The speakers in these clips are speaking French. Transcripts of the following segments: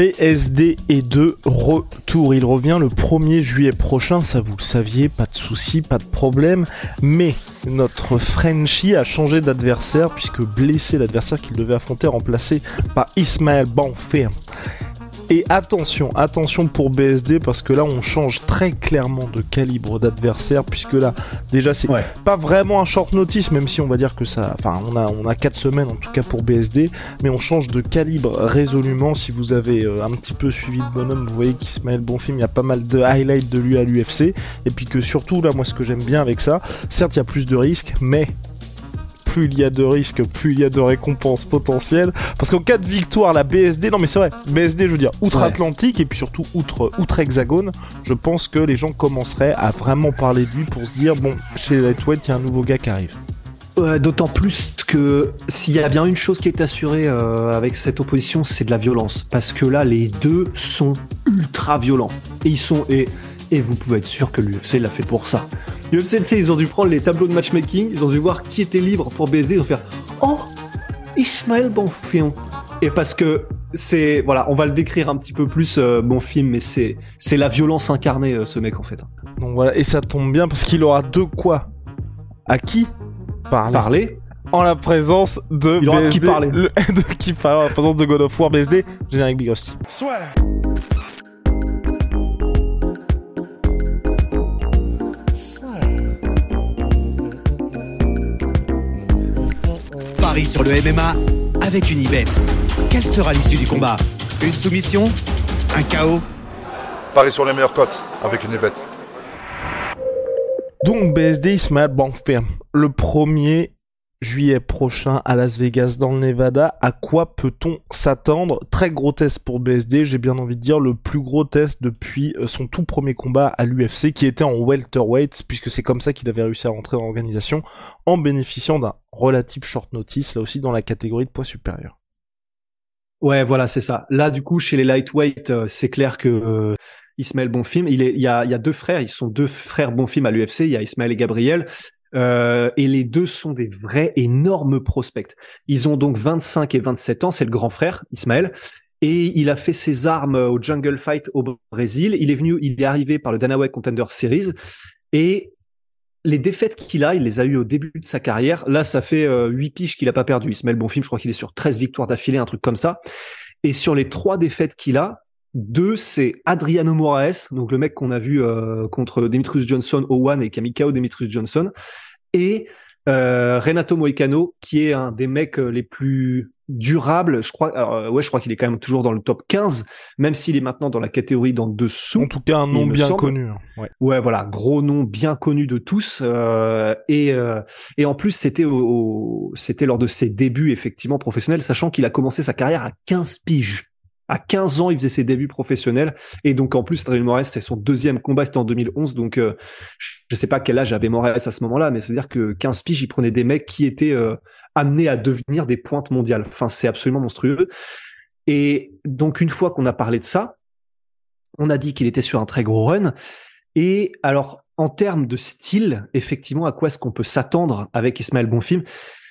BSD est de retour. Il revient le 1er juillet prochain, ça vous le saviez, pas de souci, pas de problème. Mais notre Frenchie a changé d'adversaire puisque blessé l'adversaire qu'il devait affronter remplacé par Ismaël Banfer. Et attention, attention pour BSD parce que là on change très clairement de calibre d'adversaire puisque là déjà c'est pas vraiment un short notice même si on va dire que ça, enfin on a on a quatre semaines en tout cas pour BSD, mais on change de calibre résolument. Si vous avez euh, un petit peu suivi le bonhomme, vous voyez qu'Ismaël Bonfim, il y a pas mal de highlights de lui à l'UFC et puis que surtout là moi ce que j'aime bien avec ça, certes il y a plus de risques, mais plus il y a de risques, plus il y a de récompenses potentielles. Parce qu'en cas de victoire, la BSD, non mais c'est vrai, BSD, je veux dire, outre-Atlantique et puis surtout outre, outre-Hexagone, je pense que les gens commenceraient à vraiment parler de lui pour se dire, bon, chez les Lightweight, il y a un nouveau gars qui arrive. D'autant plus que s'il y a bien une chose qui est assurée euh, avec cette opposition, c'est de la violence. Parce que là, les deux sont ultra violents. Et ils sont. Et, et vous pouvez être sûr que l'UFC l'a fait pour ça. L'UFC, ils ont dû prendre les tableaux de matchmaking, ils ont dû voir qui était libre pour baiser, ils ont fait Oh Ismaël Bonfim Et parce que c'est. Voilà, on va le décrire un petit peu plus, euh, Bonfim, mais c'est, c'est la violence incarnée, euh, ce mec, en fait. Donc voilà, et ça tombe bien parce qu'il aura de quoi À qui parler, parler en la présence de Il aura de qui parler. de qui parler en la présence de God of War BSD, générique Big Rusty. Soit. Paris sur le MMA avec une Ibet. Quelle sera l'issue du combat? Une soumission? Un chaos? Paris sur les meilleures cotes avec une Ibet. Donc BSD Ismaël Bankper, le 1er juillet prochain à Las Vegas dans le Nevada, à quoi peut-on s'attendre? Très gros test pour BSD, j'ai bien envie de dire le plus gros test depuis euh, son tout premier combat à l'UFC qui était en welterweight puisque c'est comme ça qu'il avait réussi à rentrer dans l'organisation en bénéficiant d'un relatif short notice là aussi dans la catégorie de poids supérieur. Ouais, voilà, c'est ça. Là, du coup, chez les lightweight, euh, c'est clair que euh, Ismaël Bonfim, il, est, y a deux frères, ils sont deux frères Bonfim à l'UFC, il y a Ismaël et Gabriel. Euh, et les deux sont des vrais énormes prospects. Ils ont donc 25 et 27 ans, c'est le grand frère, Ismaël. Et il a fait ses armes au Jungle Fight au Brésil. Il est venu, il est arrivé par le Dana White Contender Series. Et les défaites qu'il a, il les a eues au début de sa carrière. Là, ça fait euh, 8 piges qu'il a pas perdu. Ismaël Bonfim, je crois qu'il est sur 13 victoires d'affilée, un truc comme ça. Et sur les trois défaites qu'il a, deux, c'est Adriano Moraes, donc le mec qu'on a vu euh, contre Demetrius Johnson au One et KO Demetrius Johnson, et euh, Renato Moicano, qui est un des mecs euh, les plus durables. Je crois, alors, euh, ouais, je crois qu'il est quand même toujours dans le top 15, même s'il est maintenant dans la catégorie d'en dessous. En tout cas, un nom bien connu. Hein. Ouais. ouais. voilà, gros nom bien connu de tous. Euh, et euh, et en plus, c'était au, c'était lors de ses débuts effectivement professionnels, sachant qu'il a commencé sa carrière à 15 piges. À 15 ans, il faisait ses débuts professionnels. Et donc, en plus, Adrien Moraes, c'est son deuxième combat, c'était en 2011. Donc, euh, je sais pas quel âge avait Moraes à ce moment-là, mais ça veut dire que 15 piges, il prenait des mecs qui étaient euh, amenés à devenir des pointes mondiales. Enfin, c'est absolument monstrueux. Et donc, une fois qu'on a parlé de ça, on a dit qu'il était sur un très gros run. Et alors, en termes de style, effectivement, à quoi est-ce qu'on peut s'attendre avec Ismaël Bonfim?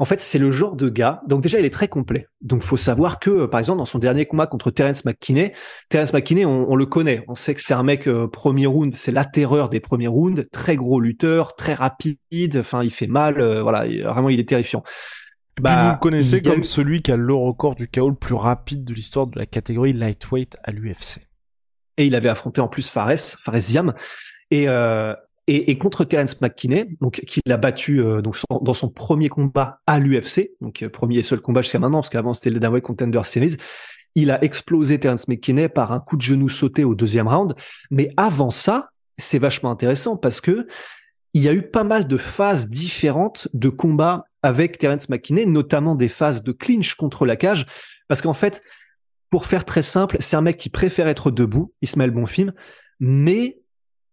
En fait, c'est le genre de gars. Donc déjà, il est très complet. Donc, faut savoir que, par exemple, dans son dernier combat contre Terence McKinney, Terence McKinney, on, on le connaît. On sait que c'est un mec euh, premier round, c'est la terreur des premiers rounds. Très gros lutteur, très rapide. Enfin, il fait mal. Euh, voilà, il, vraiment, il est terrifiant. Bah, vous le connaissez comme celui qui a le record du KO le plus rapide de l'histoire de la catégorie lightweight à l'UFC. Et il avait affronté en plus Fares, Fares Ziam. Et, euh, et, et, contre Terence McKinney, donc qui l'a battu euh, donc dans son premier combat à l'UFC, donc euh, premier et seul combat jusqu'à maintenant, parce qu'avant c'était le Contender Series. Il a explosé Terence McKinney par un coup de genou sauté au deuxième round. Mais avant ça, c'est vachement intéressant parce que il y a eu pas mal de phases différentes de combats avec Terence McKinney, notamment des phases de clinch contre la cage, parce qu'en fait, pour faire très simple, c'est un mec qui préfère être debout, Ismaël Bonfim, mais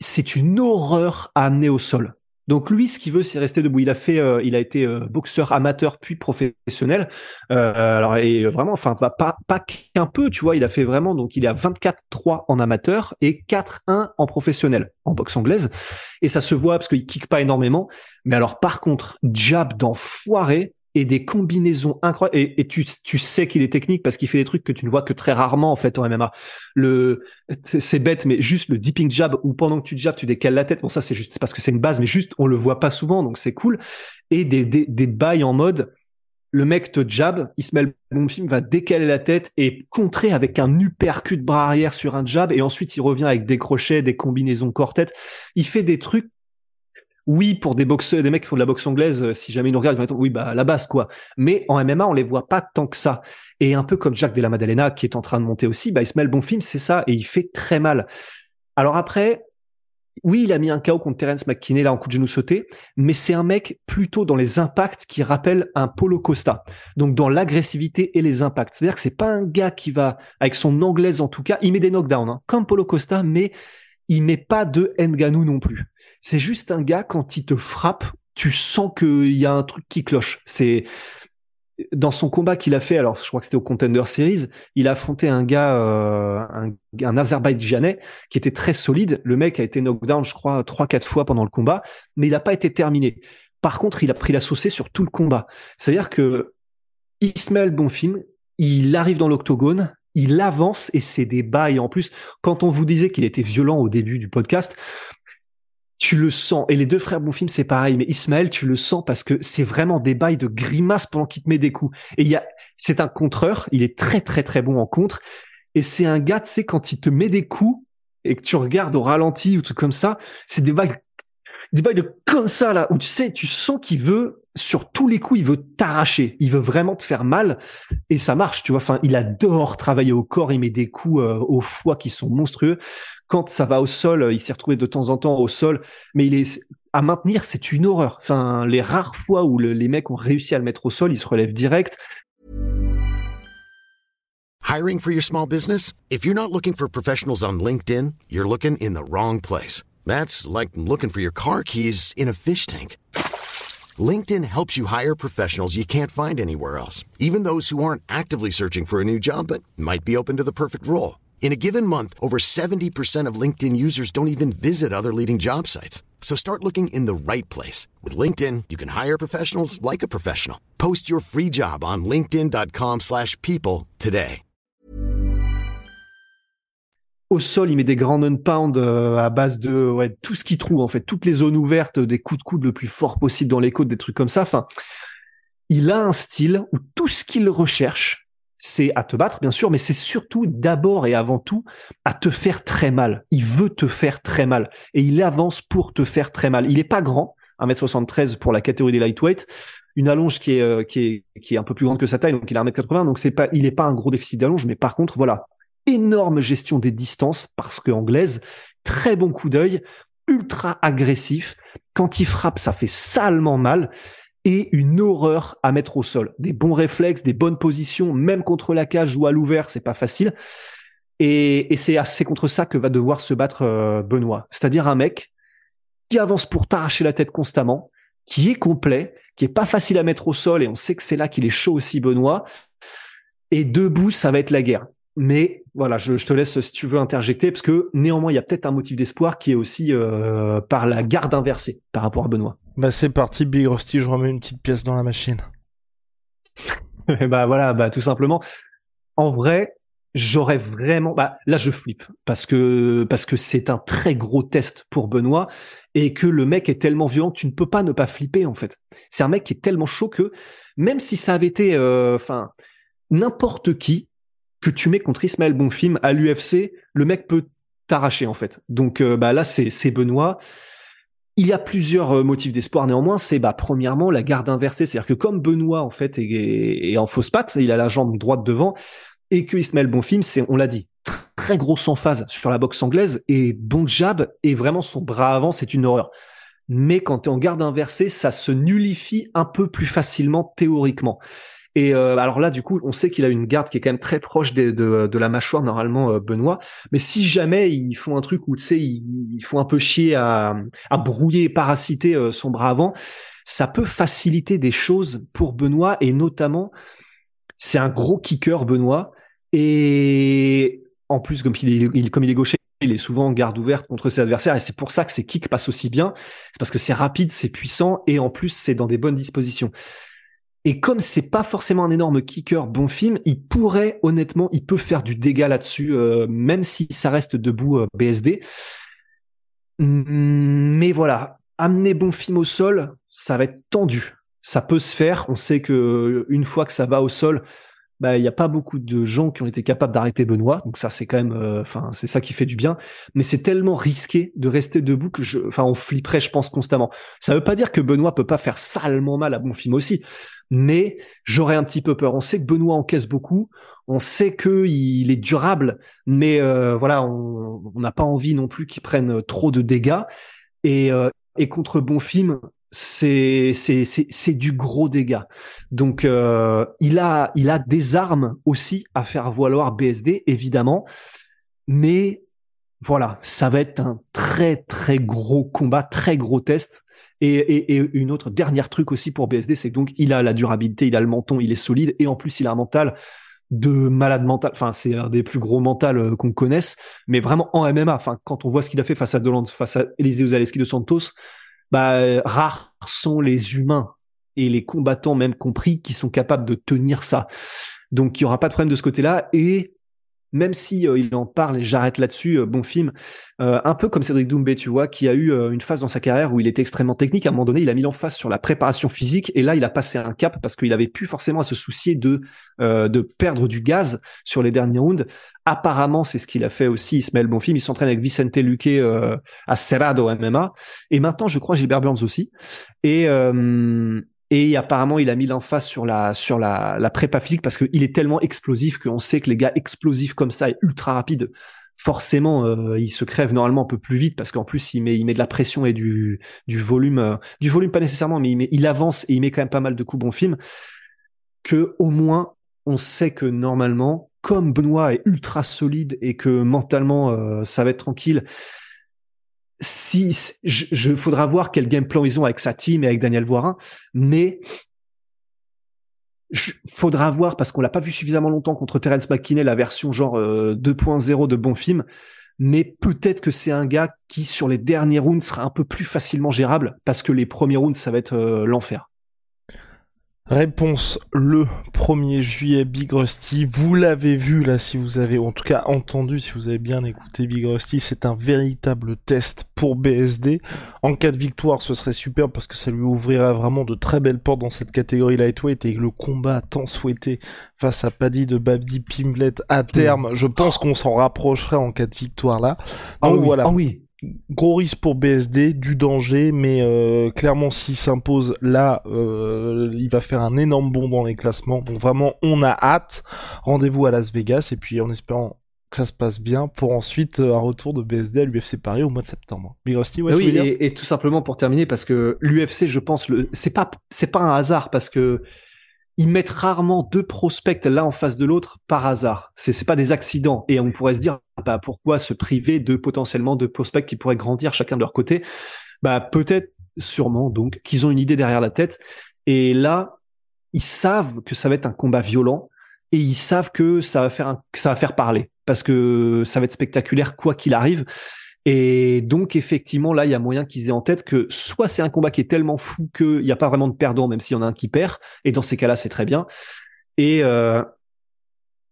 c'est une horreur à amener au sol. Donc lui, ce qu'il veut, c'est rester debout. Il a fait, euh, il a été euh, boxeur amateur puis professionnel. Euh, alors et vraiment, enfin pas pas, pas qu'un peu, tu vois. Il a fait vraiment. Donc il est à 24-3 en amateur et 4-1 en professionnel en boxe anglaise. Et ça se voit parce qu'il kick pas énormément. Mais alors par contre, jab d'enfoiré et des combinaisons incroyables. Et, tu, tu sais qu'il est technique parce qu'il fait des trucs que tu ne vois que très rarement en fait en MMA. Le, c'est bête, mais juste le deeping jab où pendant que tu jabs, tu décales la tête. Bon, ça c'est juste parce que c'est une base, mais juste on le voit pas souvent, donc c'est cool. Et des, des, des bails en mode le mec te jab, Ismaël film va décaler la tête et contrer avec un uppercut bras arrière sur un jab et ensuite il revient avec des crochets, des combinaisons corps-tête. Il fait des trucs oui, pour des boxeurs, des mecs qui font de la boxe anglaise, euh, si jamais ils nous regardent, ils vont être, oui, bah, la base, quoi. Mais en MMA, on les voit pas tant que ça. Et un peu comme Jack de la Maddalena, qui est en train de monter aussi, bah, Ismaël Bonfim, c'est ça, et il fait très mal. Alors après, oui, il a mis un KO contre Terence McKinney, là, en coup de genou sauté, mais c'est un mec plutôt dans les impacts qui rappelle un Polo Costa. Donc, dans l'agressivité et les impacts. C'est-à-dire que c'est pas un gars qui va, avec son anglaise en tout cas, il met des knockdowns, hein, comme Polo Costa, mais il met pas de Nganou non plus. C'est juste un gars, quand il te frappe, tu sens qu'il y a un truc qui cloche. C'est dans son combat qu'il a fait, alors je crois que c'était au Contender Series, il a affronté un gars, euh, un, un Azerbaïdjanais qui était très solide. Le mec a été knockdown, je crois, trois quatre fois pendant le combat, mais il n'a pas été terminé. Par contre, il a pris la saucée sur tout le combat. C'est-à-dire que Ismaël Bonfim, il arrive dans l'octogone, il avance et c'est des bails. En plus, quand on vous disait qu'il était violent au début du podcast, tu le sens. Et les deux frères Bonfim, c'est pareil. Mais Ismaël, tu le sens parce que c'est vraiment des bails de grimace pendant qu'il te met des coups. Et il y a, c'est un contreur. Il est très, très, très bon en contre. Et c'est un gars, tu sais, quand il te met des coups et que tu regardes au ralenti ou tout comme ça, c'est des bails, des bails de comme ça, là, où tu sais, tu sens qu'il veut, sur tous les coups, il veut t'arracher. Il veut vraiment te faire mal. Et ça marche, tu vois. Enfin, il adore travailler au corps. Il met des coups euh, au foie qui sont monstrueux quand ça va au sol, il s'est retrouvé de temps en temps au sol, mais il est à maintenir, c'est une horreur. Enfin, les rares fois où le, les mecs ont réussi à le mettre au sol, il se relève direct. Hiring for your small business? If you're not looking for professionals on LinkedIn, you're looking in the wrong place. That's like looking for your car keys in a fish tank. LinkedIn helps you hire professionals you can't find anywhere else, even those who aren't actively searching for a new job but might be open to the perfect role. In a given month, over 70% of LinkedIn users don't even visit other leading job sites. So start looking in the right place. With LinkedIn, you can hire professionals like a professional. Post your free job on linkedin.com slash people today. Au sol, il met des grands non-pound euh, à base de tout ce qu'il trouve, en fait. Toutes les zones ouvertes, des coups de coude le plus fort possible dans les côtes, des trucs comme ça. Enfin, il a un style où tout ce qu'il recherche, c'est à te battre, bien sûr, mais c'est surtout d'abord et avant tout à te faire très mal. Il veut te faire très mal. Et il avance pour te faire très mal. Il est pas grand, 1m73 pour la catégorie des lightweight, une allonge qui est, euh, qui est, qui est un peu plus grande que sa taille, donc il a 1m80, donc c'est pas, il est pas un gros déficit d'allonge, mais par contre, voilà, énorme gestion des distances, parce que anglaise, très bon coup d'œil, ultra agressif. Quand il frappe, ça fait salement mal et une horreur à mettre au sol. Des bons réflexes, des bonnes positions, même contre la cage ou à l'ouvert, c'est pas facile. Et, c'est contre ça que va devoir se battre euh, Benoît. C'est-à-dire un mec qui avance pour t'arracher la tête constamment, qui est complet, qui est pas facile à mettre au sol, et on sait que c'est là qu'il est chaud aussi, Benoît. Et debout, ça va être la guerre. Mais voilà, je, te laisse si tu veux interjecter, parce que néanmoins, il y a peut-être un motif d'espoir qui est aussi euh, par la garde inversée par rapport à Benoît. Bah c'est parti, Big Rusty, je remets une petite pièce dans la machine. bah voilà, bah tout simplement. En vrai, j'aurais vraiment, bah là je flippe parce que parce que c'est un très gros test pour Benoît et que le mec est tellement violent, tu ne peux pas ne pas flipper en fait. C'est un mec qui est tellement chaud que même si ça avait été, euh, enfin n'importe qui que tu mets contre Ismaël Bonfim à l'UFC, le mec peut t'arracher en fait. Donc euh, bah là c'est Benoît. Il y a plusieurs euh, motifs d'espoir néanmoins. C'est bah premièrement la garde inversée, c'est-à-dire que comme Benoît en fait est, en fausse patte, il a la jambe droite devant, et que Ismaël Bonfim, c'est on l'a dit, très grosse en phase sur la boxe anglaise et bon jab et vraiment son bras avant c'est une horreur. mais quand tu es en garde inversée, ça se nullifie un peu plus facilement théoriquement. Et euh, alors là, du coup, on sait qu'il a une garde qui est quand même très proche de, de, la mâchoire, normalement, euh, Benoît. Mais si jamais ils font un truc où, tu sais, ils, font un peu chier à, à brouiller parasiter euh, son bras avant, ça peut faciliter des choses pour Benoît, et notamment, c'est un gros kicker, Benoît. Et en plus, comme il est, comme il est gaucher, il est souvent en garde ouverte contre ses adversaires et c'est pour ça que ses kicks passent aussi bien. C'est parce que c'est rapide, c'est puissant et en plus c'est dans des bonnes dispositions. Et comme c'est pas forcément un énorme kicker bon film, il pourrait honnêtement, il peut faire du dégât là-dessus, euh, même si ça reste debout euh, BSD. Mais voilà, amener bon film au sol, ça va être tendu. Ça peut se faire. On sait que une fois que ça va au sol, bah il y a pas beaucoup de gens qui ont été capables d'arrêter Benoît, donc ça c'est quand même, euh, enfin c'est ça qui fait du bien. Mais c'est tellement risqué de rester debout que enfin on flipperait je pense constamment. Ça veut pas dire que Benoît peut pas faire salement mal à bon film aussi, mais j'aurais un petit peu peur. On sait que Benoît encaisse beaucoup, on sait que il est durable, mais euh, voilà on n'a pas envie non plus qu'il prenne trop de dégâts. Et, euh, et contre Bonfim, c'est c'est c'est du gros dégât. Donc euh, il a il a des armes aussi à faire valoir BSD évidemment, mais voilà, ça va être un très très gros combat, très gros test. Et, et, et une autre dernière truc aussi pour BSD, c'est donc il a la durabilité, il a le menton, il est solide et en plus il a un mental de malade mental. Enfin, c'est un des plus gros mentales euh, qu'on connaisse, mais vraiment en MMA. Enfin, quand on voit ce qu'il a fait face à Doland, face à Eliseo Zaleski de Santos, bah, rares sont les humains et les combattants même compris qui sont capables de tenir ça. Donc il y aura pas de problème de ce côté-là et même si euh, il en parle et j'arrête là-dessus, euh, bon film, euh, un peu comme Cédric Doumbé, tu vois, qui a eu une phase dans sa carrière où il était extrêmement technique. À un moment donné, il a mis face sur la préparation physique et là, il a passé un cap parce qu'il avait plus forcément à se soucier de de perdre du gaz sur les derniers rounds. Apparemment, c'est ce qu'il a fait aussi. Ismaël Bonfim, il s'entraîne avec Vicente Luque à Cerrado MMA et maintenant, je crois Gilbert Burns aussi. Et et apparemment, il a mis l'emphase sur la sur la, la prépa physique parce qu'il est tellement explosif qu'on sait que les gars explosifs comme ça et ultra rapides, forcément, euh, ils se crèvent normalement un peu plus vite parce qu'en plus, il met il met de la pression et du du volume, euh, du volume pas nécessairement, mais il met, il avance et il met quand même pas mal de coups bon film. Que au moins, on sait que normalement, comme Benoît est ultra solide et que mentalement euh, ça va être tranquille si je, je, faudra voir quel game plan ils ont avec sa team et avec Daniel Voirin, mais je, faudra voir parce qu'on l'a pas vu suffisamment longtemps contre Terence McKinney la version genre 2.0 euh, de bon film, mais peut-être que c'est un gars qui sur les derniers rounds sera un peu plus facilement gérable parce que les premiers rounds ça va être euh, l'enfer. Réponse le 1er juillet Big Rusty. Vous l'avez vu là si vous avez, en tout cas entendu si vous avez bien écouté Big Rusty, c'est un véritable test pour BSD. En cas de victoire ce serait super parce que ça lui ouvrirait vraiment de très belles portes dans cette catégorie lightweight et le combat tant souhaité face à Paddy de Babdi Pimblet à terme, je pense qu'on s'en rapprocherait en cas de victoire là. Donc ah voilà. Ah oui gros risque pour BSD, du danger, mais euh, clairement s'il s'impose là, euh, il va faire un énorme bond dans les classements. Donc vraiment, on a hâte. Rendez-vous à Las Vegas et puis en espérant que ça se passe bien pour ensuite euh, un retour de BSD à l'UFC Paris au mois de septembre. Big Rusty, ouais, oui, et, et, tout simplement pour terminer parce que l'UFC, je pense, le, c'est pas, c'est pas un hasard parce que ils mettent rarement deux prospects l'un en face de l'autre par hasard. C'est c'est pas des accidents et on pourrait se dire bah pourquoi se priver de potentiellement de prospects qui pourraient grandir chacun de leur côté? Bah peut-être sûrement donc qu'ils ont une idée derrière la tête et là ils savent que ça va être un combat violent et ils savent que ça va faire que ça va faire parler parce que ça va être spectaculaire quoi qu'il arrive et donc effectivement là, il y a moyen qu'ils aient en tête que soit c'est un combat qui est tellement fou qu'il n'y a pas vraiment de perdant, même s'il y en a un qui perd. Et dans ces cas-là, c'est très bien. Et, euh,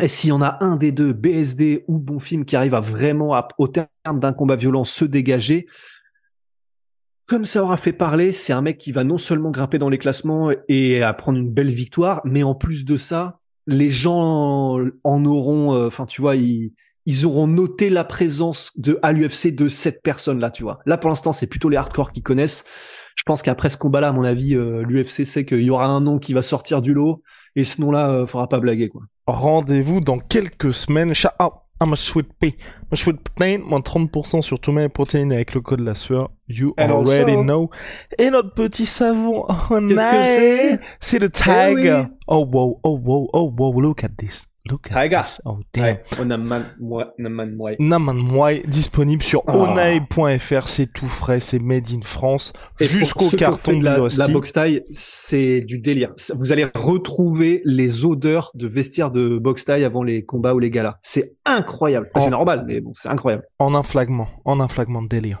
et s'il y en a un des deux, BSD ou Bon Film, qui arrive à vraiment, au terme d'un combat violent, se dégager, comme ça aura fait parler, c'est un mec qui va non seulement grimper dans les classements et à prendre une belle victoire, mais en plus de ça, les gens en auront, euh, enfin tu vois, ils, ils auront noté la présence de à l'UFC de cette personne là, tu vois. Là pour l'instant, c'est plutôt les hardcore qui connaissent. Je pense qu'après ce combat-là, à mon avis, euh, l'UFC sait qu'il y aura un nom qui va sortir du lot et ce nom-là, euh, faudra pas blaguer quoi. Rendez-vous dans quelques semaines. Ah, I'm a sweet pea. My sweet protein, moins 30% sur tous mes protéines avec le code la sueur. You And already also- know. Et notre petit savon. Oh, Qu'est-ce que c'est? C'est le Tiger. oui. Oh wow, oh wow, oh wow, look at this. Look Tiger. Oh damn. Ouais. Naman disponible sur Ah. onae.fr, c'est tout frais, c'est made in France, jusqu'au carton de la, la box c'est du délire. Vous allez retrouver les odeurs de vestiaire de box avant les combats ou les galas. C'est incroyable. Enfin, Oh. C'est normal, mais bon, c'est incroyable. En un flagment, en un flagment de délire.